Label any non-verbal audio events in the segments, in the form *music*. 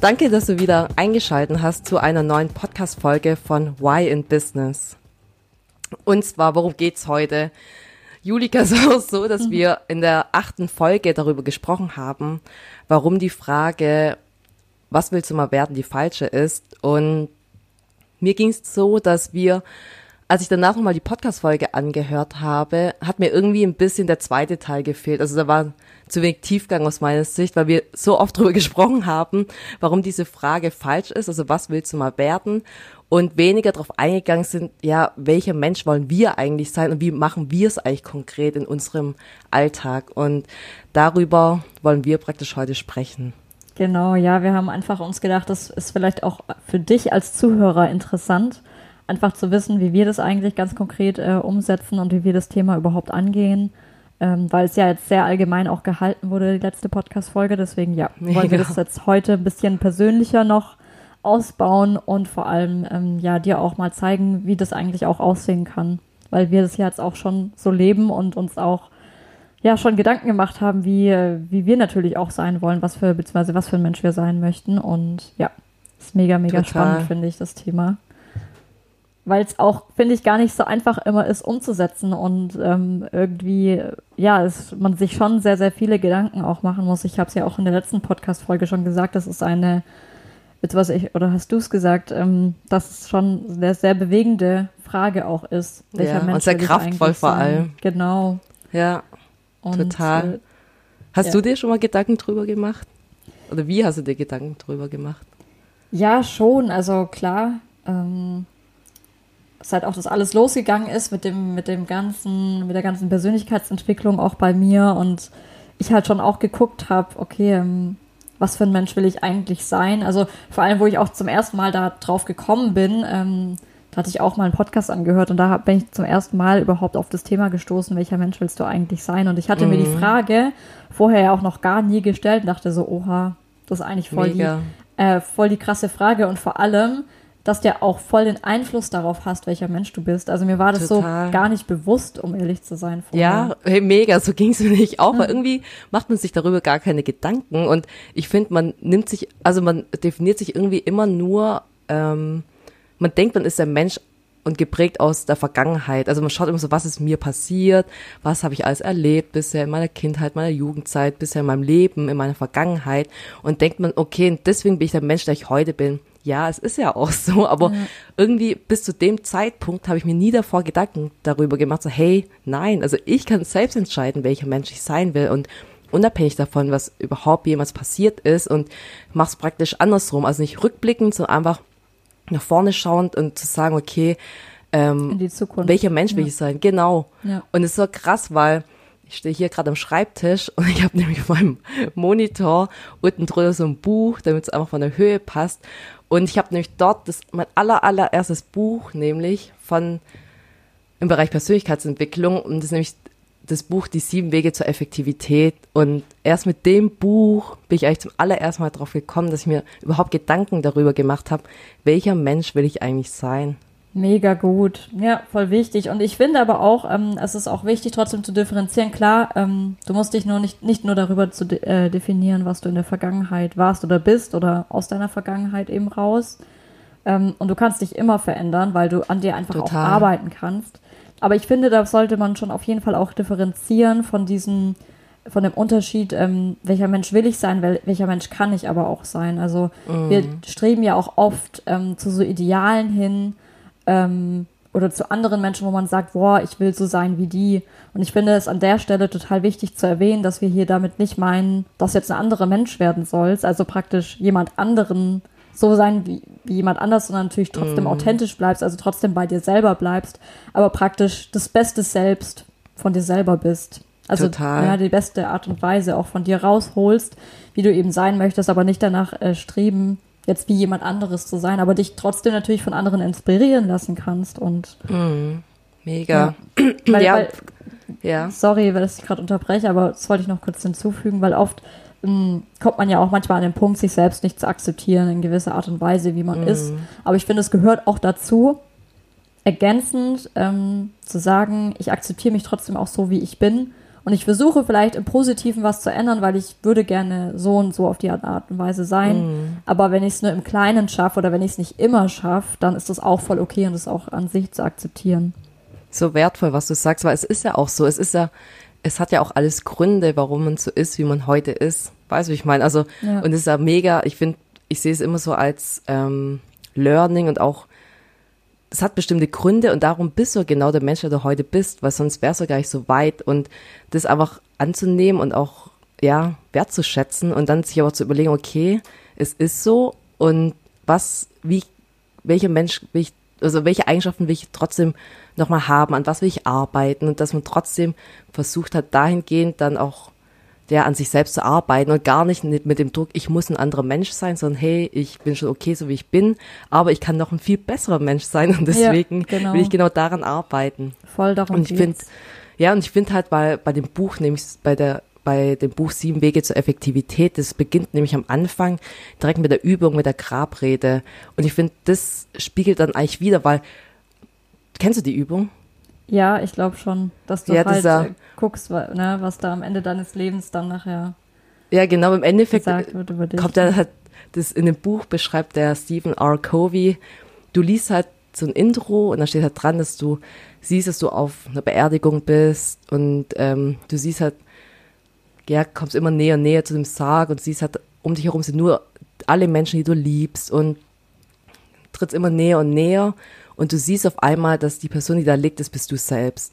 Danke, dass du wieder eingeschaltet hast zu einer neuen Podcast-Folge von Why in Business. Und zwar, worum geht's heute? Julika ist *laughs* auch so, dass mhm. wir in der achten Folge darüber gesprochen haben, warum die Frage, was willst du mal werden, die falsche ist. Und mir ging's so, dass wir, als ich danach nochmal die Podcast-Folge angehört habe, hat mir irgendwie ein bisschen der zweite Teil gefehlt. Also da war zu wenig Tiefgang aus meiner Sicht, weil wir so oft darüber *laughs* gesprochen haben, warum diese Frage falsch ist. Also was willst du mal werden? Und weniger darauf eingegangen sind, ja, welcher Mensch wollen wir eigentlich sein und wie machen wir es eigentlich konkret in unserem Alltag? Und darüber wollen wir praktisch heute sprechen. Genau, ja, wir haben einfach uns gedacht, das ist vielleicht auch für dich als Zuhörer interessant, einfach zu wissen, wie wir das eigentlich ganz konkret äh, umsetzen und wie wir das Thema überhaupt angehen ähm, weil es ja jetzt sehr allgemein auch gehalten wurde, die letzte Podcast-Folge. Deswegen, ja, *laughs* wollen wir das jetzt heute ein bisschen persönlicher noch ausbauen und vor allem, ähm, ja, dir auch mal zeigen, wie das eigentlich auch aussehen kann. Weil wir das ja jetzt auch schon so leben und uns auch ja schon Gedanken gemacht haben, wie, wie wir natürlich auch sein wollen, was für, beziehungsweise was für ein Mensch wir sein möchten. Und ja, ist mega, mega Total. spannend, finde ich, das Thema weil es auch, finde ich, gar nicht so einfach immer ist umzusetzen und ähm, irgendwie, ja, es, man sich schon sehr, sehr viele Gedanken auch machen muss. Ich habe es ja auch in der letzten Podcast-Folge schon gesagt, das ist eine, was ich, oder hast du es gesagt, ähm, dass es schon eine sehr bewegende Frage auch ist. Welcher ja, Mensch und sehr kraftvoll vor allem. Genau. Ja, und, total. Äh, hast ja. du dir schon mal Gedanken drüber gemacht? Oder wie hast du dir Gedanken drüber gemacht? Ja, schon. Also klar, ähm, seit auch das alles losgegangen ist mit dem, mit dem ganzen, mit der ganzen Persönlichkeitsentwicklung auch bei mir und ich halt schon auch geguckt habe, okay, ähm, was für ein Mensch will ich eigentlich sein? Also vor allem, wo ich auch zum ersten Mal da drauf gekommen bin, ähm, da hatte ich auch mal einen Podcast angehört und da bin ich zum ersten Mal überhaupt auf das Thema gestoßen, welcher Mensch willst du eigentlich sein? Und ich hatte mhm. mir die mhm. Frage vorher ja auch noch gar nie gestellt und dachte so, oha, das ist eigentlich voll, die, äh, voll die krasse Frage und vor allem, dass der auch voll den Einfluss darauf hast, welcher Mensch du bist. Also mir war das Total. so gar nicht bewusst, um ehrlich zu sein. Vorher. Ja, hey, mega, so ging es mir nicht auch, weil irgendwie macht man sich darüber gar keine Gedanken und ich finde, man nimmt sich, also man definiert sich irgendwie immer nur, ähm, man denkt, man ist ein Mensch und geprägt aus der Vergangenheit. Also man schaut immer so, was ist mir passiert, was habe ich alles erlebt bisher in meiner Kindheit, meiner Jugendzeit, bisher in meinem Leben, in meiner Vergangenheit und denkt man, okay, deswegen bin ich der Mensch, der ich heute bin ja, es ist ja auch *laughs* so, aber ja. irgendwie bis zu dem Zeitpunkt habe ich mir nie davor Gedanken darüber gemacht, so hey, nein, also ich kann selbst entscheiden, welcher Mensch ich sein will und unabhängig davon, was überhaupt jemals passiert ist und mach's praktisch andersrum, also nicht rückblickend, sondern einfach nach vorne schauend und zu sagen, okay, ähm, welcher Mensch ja. will ich sein? Genau. Ja. Und es ist so krass, weil ich stehe hier gerade am Schreibtisch *laughs* und ich habe nämlich auf meinem Monitor unten drüber so ein Buch, damit es einfach von der Höhe passt. Und ich habe nämlich dort das, mein aller, allererstes Buch, nämlich von im Bereich Persönlichkeitsentwicklung. Und das ist nämlich das Buch Die sieben Wege zur Effektivität. Und erst mit dem Buch bin ich eigentlich zum allerersten Mal darauf gekommen, dass ich mir überhaupt Gedanken darüber gemacht habe, welcher Mensch will ich eigentlich sein. Mega gut. Ja, voll wichtig. Und ich finde aber auch, ähm, es ist auch wichtig, trotzdem zu differenzieren. Klar, ähm, du musst dich nur nicht, nicht nur darüber zu de äh, definieren, was du in der Vergangenheit warst oder bist oder aus deiner Vergangenheit eben raus. Ähm, und du kannst dich immer verändern, weil du an dir einfach Total. auch arbeiten kannst. Aber ich finde, da sollte man schon auf jeden Fall auch differenzieren von diesem, von dem Unterschied, ähm, welcher Mensch will ich sein, wel welcher Mensch kann ich aber auch sein. Also mm. wir streben ja auch oft ähm, zu so Idealen hin, ähm, oder zu anderen Menschen, wo man sagt, boah, ich will so sein wie die. Und ich finde es an der Stelle total wichtig zu erwähnen, dass wir hier damit nicht meinen, dass jetzt ein anderer Mensch werden sollst, also praktisch jemand anderen so sein wie, wie jemand anders, sondern natürlich trotzdem mm. authentisch bleibst, also trotzdem bei dir selber bleibst, aber praktisch das Beste selbst von dir selber bist. Also Total. ja, die beste Art und Weise auch von dir rausholst, wie du eben sein möchtest, aber nicht danach äh, streben, jetzt wie jemand anderes zu sein, aber dich trotzdem natürlich von anderen inspirieren lassen kannst und Mhm. Mega. ja, *clears throat* weil, ja, weil, ja. sorry, weil ich gerade unterbreche, aber das wollte ich noch kurz hinzufügen, weil oft mh, kommt man ja auch manchmal an den Punkt, sich selbst nicht zu akzeptieren in gewisser Art und Weise, wie man ist. Aber ich finde, es gehört auch dazu, ergänzend ähm, zu sagen, ich akzeptiere mich trotzdem auch so, wie ich bin. Und ich versuche vielleicht im Positiven was zu ändern, weil ich würde gerne so und so auf die Art und Weise sein. Aber wenn ich es nur im Kleinen schaffe oder wenn ich es nicht immer schaffe, dann ist das auch voll okay und das auch an sich zu akzeptieren. so wertvoll, was du sagst, weil es ist ja auch so, es ist ja, es hat ja auch alles Gründe, warum man so ist, wie man heute ist. Weißt du, wie ich meine? Also, Ja. und es ist ja mega, ich finde, ich sehe es immer so als ähm, Learning und auch, es hat bestimmte Gründe und darum bist du genau der Mensch, der du heute bist, weil sonst wärst du gar nicht so weit und das einfach anzunehmen und auch, ja, wertzuschätzen und dann sich aber zu überlegen, okay, es ist so und was, wie, welcher Mensch will ich, also welche Eigenschaften will ich trotzdem nochmal haben, an was will ich arbeiten und dass man trotzdem versucht hat, dahingehend dann auch der an sich selbst zu arbeiten und gar nicht mit dem Druck, ich muss ein anderer Mensch sein, sondern hey, ich bin schon okay, so wie ich bin, aber ich kann noch ein viel besserer Mensch sein und deswegen genau. will ich genau daran arbeiten. Voll darum Und ich finde, ja, und ich finde halt bei, bei dem Buch, nämlich bei der, bei dem Buch Sieben Wege zur Effektivität, das beginnt nämlich am Anfang direkt mit der Übung, mit der Grabrede. Und ich finde, das spiegelt dann eigentlich wieder, weil, kennst du die Übung? Ja, ich glaube schon, dass du Ja, halt äh, guckst, ne, was da am Ende deines Lebens dann nachher Ja, genau, im Endeffekt gesagt wird über dich. kommt dann halt, das in dem Buch beschreibt der Stephen R. Covey, du liest halt so ein Intro und da steht halt dran, dass du siehst, dass du auf einer Beerdigung bist und ähm, du siehst halt, ja, kommst immer näher und näher zu dem Sarg und siehst halt, um dich herum sind nur alle Menschen, die du liebst und trittst immer näher und näher und du siehst auf einmal, dass die Person, die da liegt, das bist du selbst.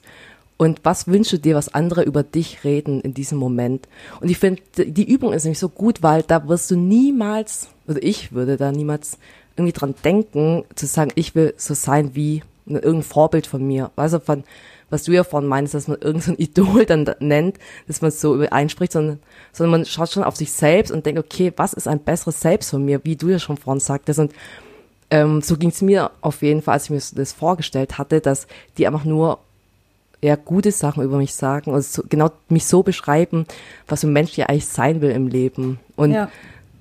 Und was wünschst du dir, was andere über dich reden in diesem Moment? Und ich finde, die Übung ist nämlich so gut, weil da wirst du niemals, also ich würde da niemals irgendwie dran denken, zu sagen, ich will so sein wie irgendein Vorbild von mir. Weißt du, von, was du ja vorhin meinst, dass man irgendein so Idol dann da nennt, dass man so einspricht, sondern, sondern man schaut schon auf sich selbst und denkt, okay, was ist ein besseres Selbst von mir, wie du ja schon vorhin sagtest. Und ähm, so ging es mir auf jeden Fall, als ich mir das vorgestellt hatte, dass die einfach nur ja, gute Sachen über mich sagen und so, genau mich so beschreiben, was so ein Mensch ja eigentlich sein will im Leben. Und ja,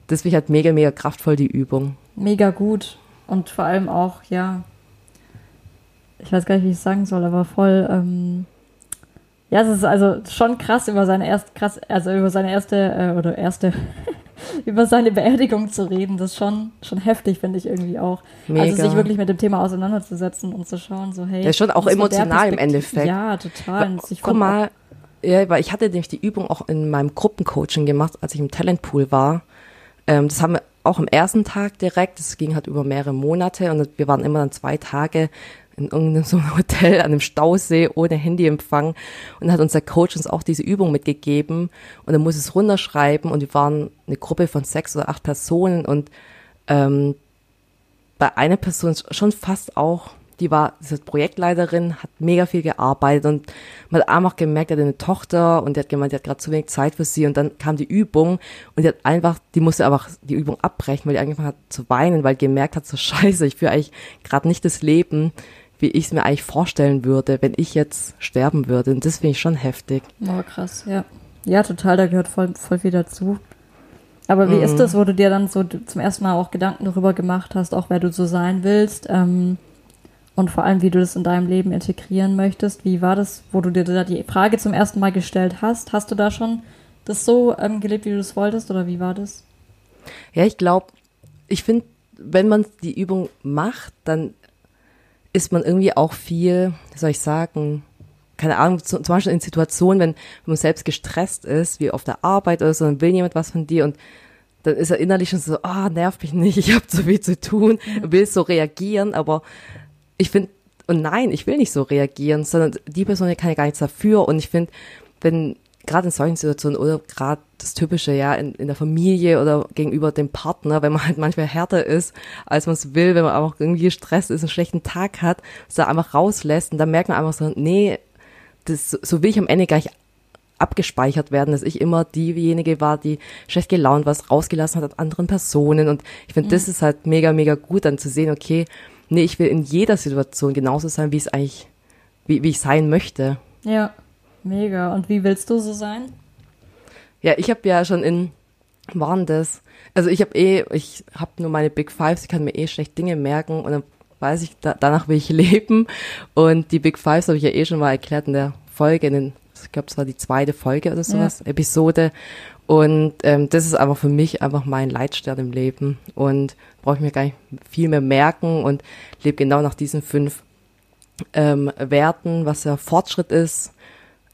das finde ich halt mega, mega kraftvoll, die Übung. mega gut. Und vor allem auch, ja, ich weiß gar nicht, wie ich es sagen soll, aber voll, ähm, ja, es ist also schon krass über seine erste, krass, also über seine erste, äh, oder erste, *laughs* *laughs* über seine Beerdigung zu reden. Das ist schon, schon heftig, finde ich irgendwie auch. Mega. Also sich wirklich mit dem Thema auseinanderzusetzen und zu schauen, so, hey. Ja, schon auch emotional im Endeffekt. Ja, total. Sich Guck mal, ja, weil ich hatte nämlich die Übung auch in meinem Gruppencoaching gemacht, als ich im Talentpool war. Ähm, das haben wir auch am ersten Tag direkt, das ging halt über mehrere Monate und wir waren immer dann zwei Tage in irgendeinem so *laughs* Hotel an einem Stausee ohne Handyempfang und hat unser Coach uns auch diese Übung mitgegeben und dann muss es runterschreiben und wir waren eine Gruppe von sechs oder acht Personen und ähm, bei einer Person schon fast auch, die war diese Projektleiterin, hat mega viel gearbeitet und man hat einfach gemerkt, die hat eine Tochter und die hat gemeint, die hat gerade zu wenig Zeit für sie und dann kam die Übung und die hat einfach, die musste einfach die Übung abbrechen, weil die angefangen hat zu weinen, weil die gemerkt hat, so *laughs* scheiße, ich führe eigentlich gerade nicht das Leben, wie ich es mir eigentlich vorstellen würde, wenn ich jetzt sterben würde. Und das finde ich schon heftig. Oh, krass, ja. Ja, total, da gehört voll, voll viel dazu. Aber wie Mhm. ist das, wo du dir dann so zum ersten Mal auch Gedanken darüber gemacht hast, auch wer du so sein willst ähm, und vor allem, wie du das in deinem Leben integrieren möchtest? Wie war das, wo du dir da die Frage zum ersten Mal gestellt hast? Hast du da schon das so ähm, gelebt, wie du das wolltest oder wie war das? Ja, ich glaube, ich finde, wenn man die Übung macht, dann ist man irgendwie auch viel, wie soll ich sagen, keine Ahnung, zu, zum Beispiel in Situationen, wenn, wenn man selbst gestresst ist, wie auf der Arbeit oder so, dann will jemand was von dir und dann ist er innerlich schon so, ah, nerv mich nicht, *laughs* ich habe zu viel zu tun, will so reagieren, aber ich finde, und nein, ich will nicht so reagieren, sondern die Person kann ja gar nichts dafür und ich finde, wenn gerade in solchen Situationen oder gerade das Typische, ja, in, in der Familie oder gegenüber dem Partner, wenn man halt manchmal härter ist, als man es will, wenn man auch irgendwie gestresst ist, einen schlechten Tag hat, es da einfach rauslässt und dann merkt man einfach so, nee, das, so will ich am Ende gar nicht abgespeichert werden, dass ich immer diejenige war, die schlecht gelaunt was rausgelassen hat an anderen Personen. Und ich finde, mhm. das ist halt mega, mega gut, dann zu sehen, okay, nee, ich will in jeder Situation genauso sein, wie es eigentlich, wie, wie ich sein möchte. Ja, mega. Und wie willst du so sein? Ja, ich habe ja schon in, waren das, also ich habe eh, ich habe nur meine Big Fives, ich kann mir eh schlecht Dinge merken und dann weiß ich, da, danach will ich *laughs* leben. Und die Big Fives habe ich ja eh schon mal erklärt in der Folge, in den, ich glaube, es war die zweite Folge oder sowas, ja. Episode. Und ähm, das ist einfach für mich einfach mein Leitstern im Leben. Und brauche ich mir gar nicht viel mehr merken und lebe genau nach diesen fünf ähm, Werten, was ja Fortschritt ist,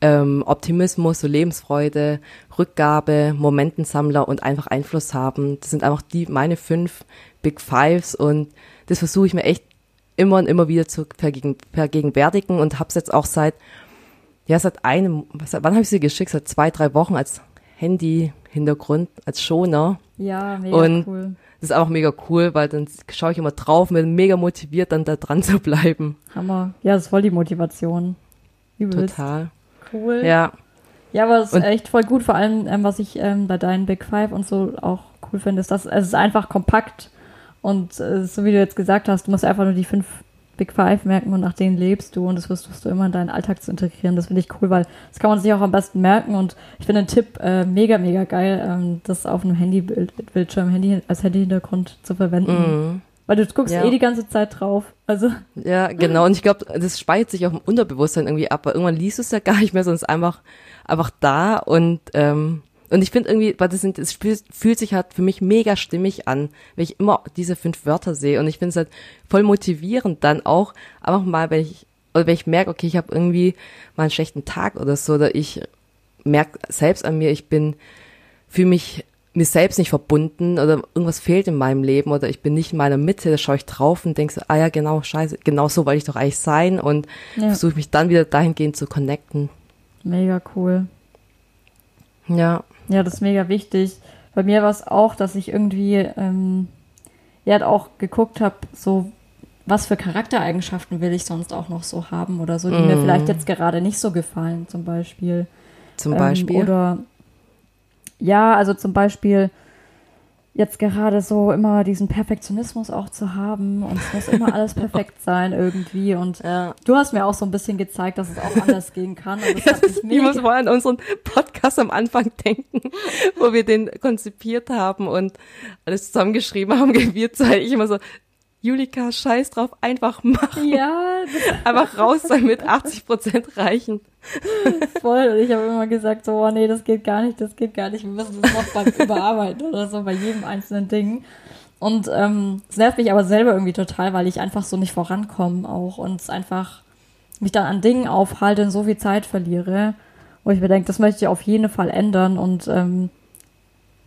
ähm, Optimismus, so Lebensfreude, Rückgabe, Momentensammler und einfach Einfluss haben. Das sind einfach die meine fünf Big Fives und das versuche ich mir echt immer und immer wieder zu vergegen, vergegenwärtigen und habe es jetzt auch seit ja seit einem was, wann habe ich sie geschickt seit zwei drei Wochen als Handy-Hintergrund als Schoner. Ja, mega und cool. Das ist auch mega cool, weil dann schaue ich immer drauf, bin mega motiviert, dann da dran zu bleiben. Hammer. Ja, das ist voll die Motivation. Übelst. Total. Cool. Ja. Ja, aber es ist echt voll gut, vor allem, ähm, was ich ähm, bei deinen Big Five und so auch cool finde, ist, dass es ist einfach kompakt und äh, so wie du jetzt gesagt hast, du musst einfach nur die fünf Big Five merken und nach denen lebst du und das wirst du immer in deinen Alltag zu integrieren. Das finde ich cool, weil das kann man sich auch am besten merken und ich finde den Tipp äh, mega, mega geil, ähm, das auf einem Handybildschirm Handy, als Handyhintergrund zu verwenden. Mm. Weil du guckst ja. eh die ganze Zeit drauf. Also. Ja, *laughs* genau. Und ich glaube, das speichert sich auch im Unterbewusstsein irgendwie ab, weil irgendwann liest du es ja *laughs* gar nicht mehr, sondern es ist einfach, einfach da und ähm, und ich finde irgendwie, weil das, sind, das fühlt sich halt für mich mega stimmig an, wenn ich immer diese fünf Wörter sehe. Und ich finde es halt voll motivierend dann auch, einfach mal, wenn ich, oder wenn ich merke, okay, ich habe irgendwie mal einen schlechten Tag oder so, oder ich merke selbst an mir, ich bin, fühle mich mir selbst nicht verbunden oder irgendwas fehlt in meinem Leben oder ich bin nicht in meiner Mitte, da schaue ich drauf und denke so, ah ja, genau, scheiße, genau so wollte ich doch eigentlich sein und ja. versuche mich dann wieder dahingehend zu connecten. Mega cool. Ja. Ja, das ist mega wichtig. Bei mir war es auch, dass ich irgendwie ähm, ja auch geguckt habe, so was für Charaktereigenschaften will ich sonst auch noch so haben oder so, die mm. mir vielleicht jetzt gerade nicht so gefallen, zum Beispiel. Zum Beispiel. Ähm, oder ja, also zum Beispiel jetzt gerade so immer diesen Perfektionismus auch zu haben und es muss immer alles perfekt *laughs* sein irgendwie und ja. du hast mir auch so ein bisschen gezeigt, dass es auch anders gehen kann. Und das das *laughs* ich muss mal an unseren Podcast am Anfang denken, wo wir den konzipiert haben und alles zusammengeschrieben haben, *laughs* wir zwei, ich immer so, Julika, scheiß drauf, einfach machen. Ja. *laughs* Einfach raus sein mit 80 Prozent reichen. *laughs* Voll. Und ich habe immer gesagt, so, oh nee, das geht gar nicht, das geht gar nicht. Wir müssen das noch beim Überarbeiten oder so bei jedem einzelnen Ding. Und ähm, es nervt mich aber selber irgendwie total, weil ich einfach so nicht vorankomme auch und es einfach mich dann an Dingen aufhalte und so viel Zeit verliere, wo ich mir denke, das möchte ich auf jeden Fall ändern und ähm,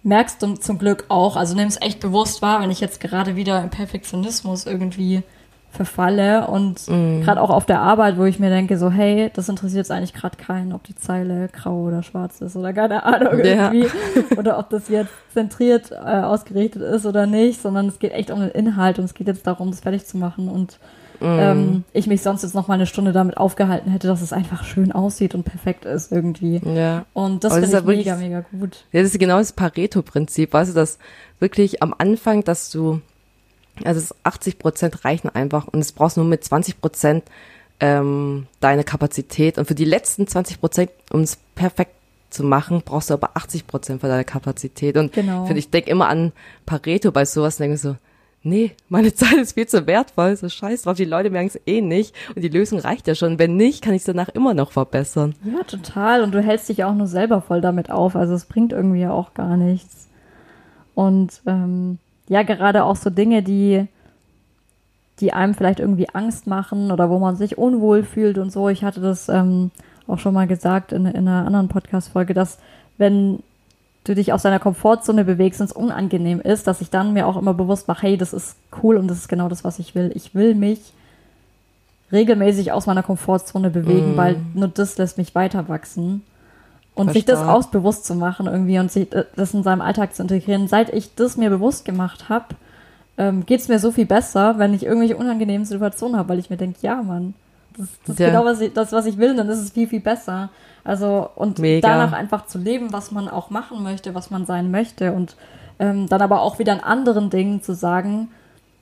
merkst du zum Glück auch, also nimm es echt bewusst wahr, wenn ich jetzt gerade wieder im Perfektionismus irgendwie verfalle und mm. gerade auch auf der Arbeit, wo ich mir denke, so, hey, das interessiert jetzt eigentlich gerade keinen, ob die Zeile grau oder schwarz ist oder keine Ahnung irgendwie ja. oder ob das jetzt zentriert äh, ausgerichtet ist oder nicht, sondern es geht echt um den Inhalt und es geht jetzt darum, das fertig zu machen und mm. ähm, ich mich sonst jetzt noch mal eine Stunde damit aufgehalten hätte, dass es einfach schön aussieht und perfekt ist irgendwie. Ja. Und das finde ich wirklich, mega, mega gut. Ja, das ist genau das Pareto-Prinzip, weißt du, dass wirklich am Anfang, dass du, also 80 Prozent reichen einfach und es brauchst nur mit 20 Prozent ähm, deine Kapazität und für die letzten 20 Prozent, um es perfekt zu machen, brauchst du aber 80 Prozent von deiner Kapazität. Und genau. ich denke immer an Pareto bei sowas und denke so, nee, meine *laughs* Zeit ist viel zu wertvoll, so scheiß drauf, die Leute merken es eh nicht und die Lösung reicht ja schon. Wenn nicht, kann ich es danach immer noch verbessern. Ja, total. Und du hältst dich auch nur selber voll damit auf, also es bringt irgendwie auch gar nichts. Und ähm, ja, gerade auch so Dinge, die, die einem vielleicht irgendwie Angst machen oder wo man sich unwohl fühlt und so. Ich hatte das ähm, auch schon mal gesagt in, in einer anderen Podcast-Folge, dass wenn du dich aus deiner Komfortzone bewegst und es unangenehm ist, dass ich dann mir auch immer bewusst mache, hey, das ist cool und das ist genau das, was ich will. Ich will mich regelmäßig aus meiner Komfortzone bewegen, mm. weil nur das lässt mich weiter wachsen. Und Verstand. sich das ausbewusst zu machen irgendwie und sich das in seinem Alltag zu integrieren. Seit ich das mir bewusst gemacht habe, ähm, geht es mir so viel besser, wenn ich irgendwelche unangenehmen Situationen habe, weil ich mir denke, ja, Mann, das, das ja. ist genau was ich, das, was ich will, dann ist es viel, viel besser. Also, und Mega. danach einfach zu leben, was man auch machen möchte, was man sein möchte. Und ähm, dann aber auch wieder an anderen Dingen zu sagen,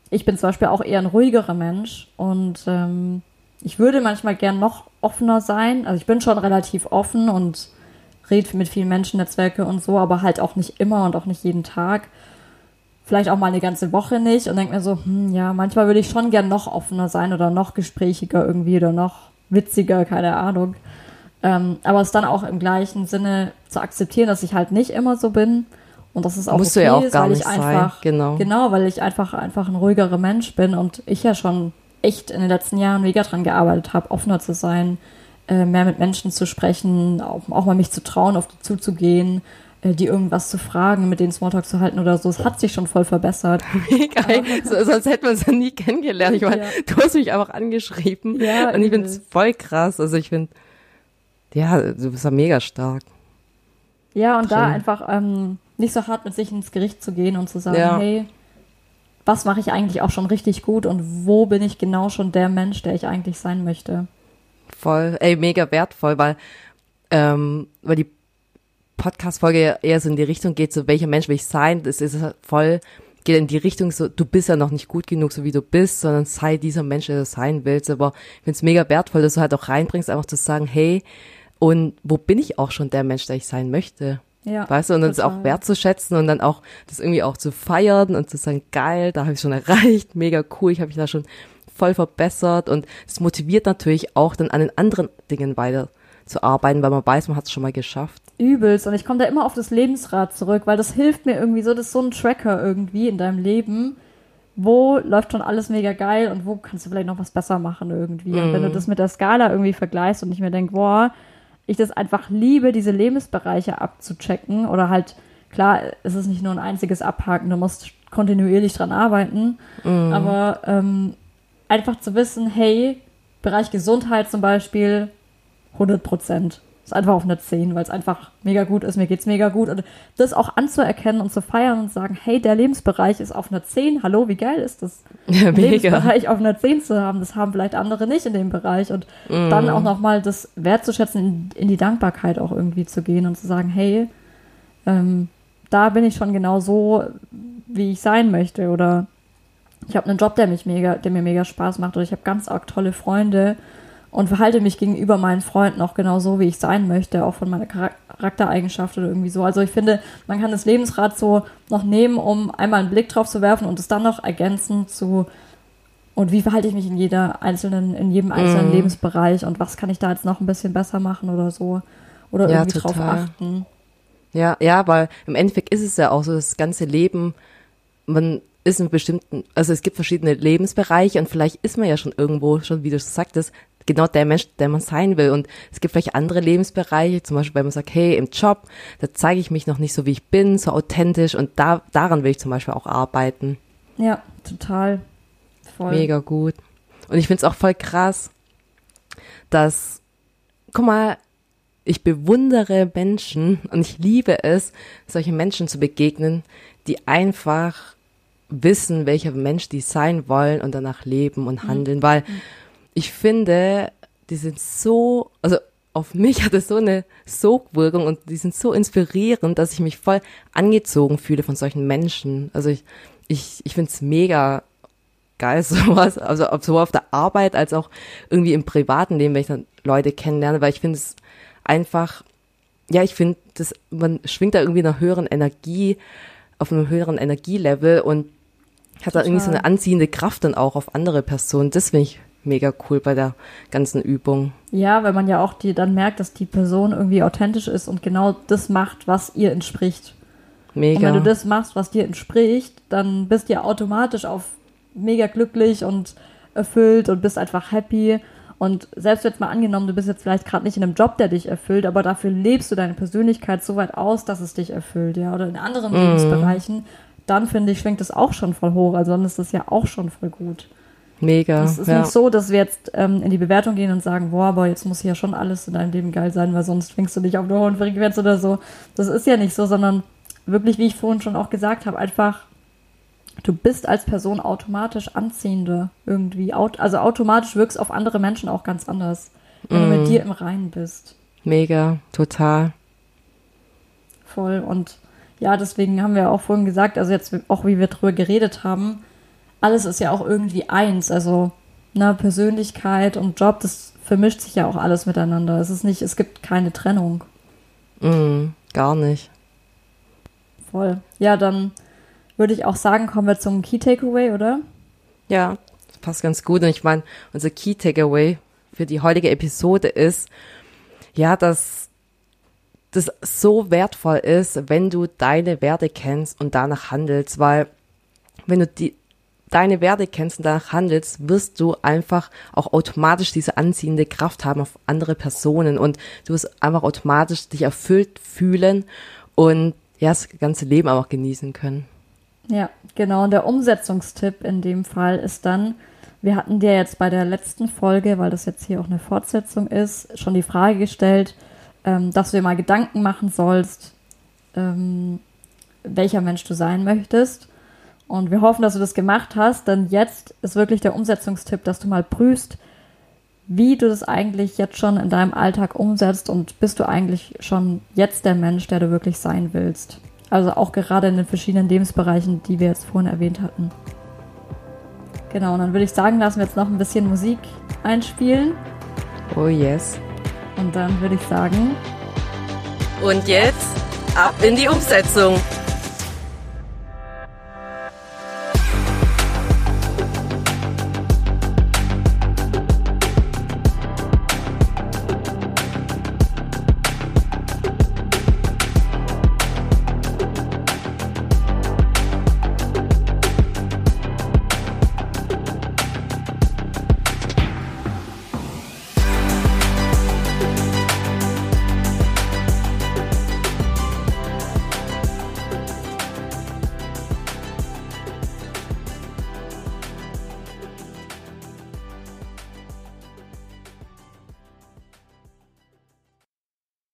ich bin zum Beispiel auch eher ein ruhigerer Mensch und ähm, ich würde manchmal gern noch offener sein. Also ich bin schon relativ offen und rede mit vielen Menschen, Netzwerke und so, aber halt auch nicht immer und auch nicht jeden Tag. Vielleicht auch mal eine ganze Woche nicht und denke mir so, hm, ja, manchmal würde ich schon gern noch offener sein oder noch gesprächiger irgendwie oder noch witziger, keine Ahnung. Ähm, aber es dann auch im gleichen Sinne zu akzeptieren, dass ich halt nicht immer so bin und dass es auch Musst okay ja auch ist, weil ich einfach sein. genau genau, weil ich einfach einfach ein ruhigerer Mensch bin und ich ja schon echt in den letzten Jahren mega dran gearbeitet habe, offener zu sein, äh, mehr mit Menschen zu sprechen, auch, auch mal mich zu trauen, auf die zuzugehen, die irgendwas zu fragen, mit denen Smalltalk zu halten oder so. Es hat sich schon voll verbessert. *laughs* Mega, so, sonst hätten wir uns ja nie kennengelernt. Ich meine, ja. du hast mich einfach angeschrieben ja, und ich finde es voll krass. Also ich finde, ja, du bist ja mega stark. Ja, und Drin. da einfach ähm, nicht so hart mit sich ins Gericht zu gehen und zu sagen, ja. hey, was mache ich eigentlich auch schon richtig gut und wo bin ich genau schon der Mensch, der ich eigentlich sein möchte. Voll, ey, mega wertvoll, weil, ähm, weil die Podcast-Folge eher so in die Richtung geht, so welcher Mensch will ich sein, das ist voll, geht in die Richtung so, du bist ja noch nicht gut genug, so wie du bist, sondern sei dieser Mensch, der du sein willst. Aber ich finde es mega wertvoll, dass du halt auch reinbringst, einfach zu sagen, hey, und wo bin ich auch schon der Mensch, der ich sein möchte? Ja, weißt du, und das auch wertzuschätzen und dann auch das irgendwie auch zu feiern und zu sagen, geil, da habe ich schon erreicht, mega cool, ich habe mich da schon voll verbessert und es motiviert natürlich auch dann an den anderen Dingen weiter zu arbeiten, weil man weiß, man hat es schon mal geschafft. Übelst und ich komme da immer auf das Lebensrad zurück, weil das hilft mir irgendwie so, das ist so ein Tracker irgendwie in deinem Leben, wo läuft schon alles mega geil und wo kannst du vielleicht noch was besser machen irgendwie. Mm. Und wenn du mhm. das mit der Skala irgendwie vergleichst und ich mir denke, boah, ich das einfach liebe, diese Lebensbereiche abzuchecken oder halt, klar, es ist nicht nur ein einziges Abhaken, du musst kontinuierlich dran arbeiten, mm. aber ähm, einfach zu wissen, hey, Bereich Gesundheit zum Beispiel, 100 Prozent. Ist einfach auf eine 10, weil es einfach mega gut ist, mir geht's mega gut. Und das auch anzuerkennen und zu feiern und sagen, hey, der Lebensbereich ist auf einer 10. Hallo, wie geil ist das? *laughs* Ja. Lebensbereich auf einer 10 zu haben. Das haben vielleicht andere nicht in dem Bereich. Und mm. dann auch nochmal das wertzuschätzen, in, in die Dankbarkeit auch irgendwie zu gehen und zu sagen, hey, ähm, da bin ich schon genau so, wie ich sein möchte. Oder ich habe einen Job, der mich mega, der mir mega Spaß macht. Oder ich habe ganz arg tolle Freunde und verhalte mich gegenüber meinen Freunden auch genau so, wie ich sein möchte, auch von meiner Charaktereigenschaft oder irgendwie so. Also ich finde, man kann das Lebensrad so noch nehmen, um einmal einen Blick drauf zu werfen und es dann noch ergänzen zu und wie verhalte ich mich in jeder einzelnen, in jedem einzelnen mm. Lebensbereich und was kann ich da jetzt noch ein bisschen besser machen oder so oder ja, irgendwie total. drauf achten. Ja, ja, weil im Endeffekt ist es ja auch so, das ganze Leben, man ist in bestimmten, also es gibt verschiedene Lebensbereiche und vielleicht ist man ja schon irgendwo, schon wie du sagtest, genau der Mensch, der man sein will. Und es gibt vielleicht andere Lebensbereiche, zum Beispiel, wenn man sagt, hey, im Job, da zeige ich mich noch nicht so, wie ich bin, so authentisch und da, daran will ich zum Beispiel auch arbeiten. Ja, total. Voll. Mega gut. Und ich finde es auch voll krass, dass, guck mal, ich bewundere Menschen und ich liebe es, solchen Menschen zu begegnen, die einfach wissen, welcher Mensch die sein wollen und danach leben und mhm. handeln, mhm. weil ich finde, die sind so, also auf mich hat es so eine Sogwirkung und die sind so inspirierend, dass ich mich voll angezogen fühle von solchen Menschen. Also ich, ich, ich finde es mega geil, *laughs* sowas, also sowohl auf der Arbeit als auch irgendwie im privaten Leben, wenn ich dann Leute kennenlerne, weil ich finde es einfach, ja, ich finde, das, man schwingt da irgendwie einer höheren Energie, auf einem höheren Energielevel und hat da irgendwie so eine anziehende Kraft dann auch auf andere Personen. Das finde ich mega cool bei der ganzen Übung. Ja, weil man ja auch die dann merkt, dass die Person irgendwie authentisch ist und genau das macht, was ihr entspricht. Mega. Und wenn du das machst, was dir entspricht, dann bist du ja automatisch auf mega glücklich und erfüllt und bist einfach happy. Und selbst jetzt mal angenommen, du bist jetzt vielleicht gerade nicht in einem Job, der dich erfüllt, aber dafür lebst du deine Persönlichkeit so weit aus, dass es dich erfüllt, ja, oder in anderen mm. Lebensbereichen, dann finde ich, schwingt das auch schon voll hoch. Also dann ist das ja auch schon voll gut. Mega. Es ist ja. nicht so, dass wir jetzt ähm, in die Bewertung gehen und sagen, boah, aber jetzt muss ja schon alles in deinem Leben geil sein, weil sonst fängst du dich auf eine hohe Frequenz oder so. Das ist ja nicht so, sondern wirklich, wie ich vorhin schon auch gesagt habe, einfach, du bist als Person automatisch anziehender irgendwie. Also automatisch wirkst auf andere Menschen auch ganz anders, wenn mm. du mit mm. dir im Reinen bist. Mega, total. Voll. Und ja, deswegen haben wir auch vorhin gesagt, also jetzt auch wie wir drüber geredet haben, alles ist ja auch irgendwie eins. Also ne, Persönlichkeit und Job, das vermischt sich ja auch alles miteinander. Es ist nicht, es gibt keine Trennung. Mm, gar nicht. Voll. Ja, dann würde ich auch sagen, kommen wir zum Key Takeaway, oder? Ja, das passt ganz gut. Und ich meine, unser Key Takeaway für die heutige Episode ist, ja, dass das so wertvoll ist, wenn du deine Werte kennst und danach handelst, weil wenn du die, deine Werte kennst und danach handelst, wirst du einfach auch automatisch diese anziehende Kraft haben auf andere Personen und du wirst einfach automatisch dich erfüllt fühlen und ja, das ganze Leben auch genießen können. Ja, genau. Und der Umsetzungstipp in dem Fall ist dann, wir hatten dir jetzt bei der letzten Folge, weil das jetzt hier auch eine Fortsetzung ist, schon die Frage gestellt, ähm, dass du dir mal Gedanken machen sollst, ähm, welcher Mensch du sein möchtest. Und wir hoffen, dass du das gemacht hast, denn jetzt ist wirklich der Umsetzungstipp, dass du mal prüfst, wie du das eigentlich jetzt schon in deinem Alltag umsetzt und bist du eigentlich schon jetzt der Mensch, der du wirklich sein willst. Also auch gerade in den verschiedenen Lebensbereichen, die wir jetzt vorhin erwähnt hatten. Genau, und dann würde ich sagen, lassen wir jetzt noch ein bisschen Musik einspielen. Oh yes. Und dann würde ich sagen. Und jetzt ab in die Umsetzung.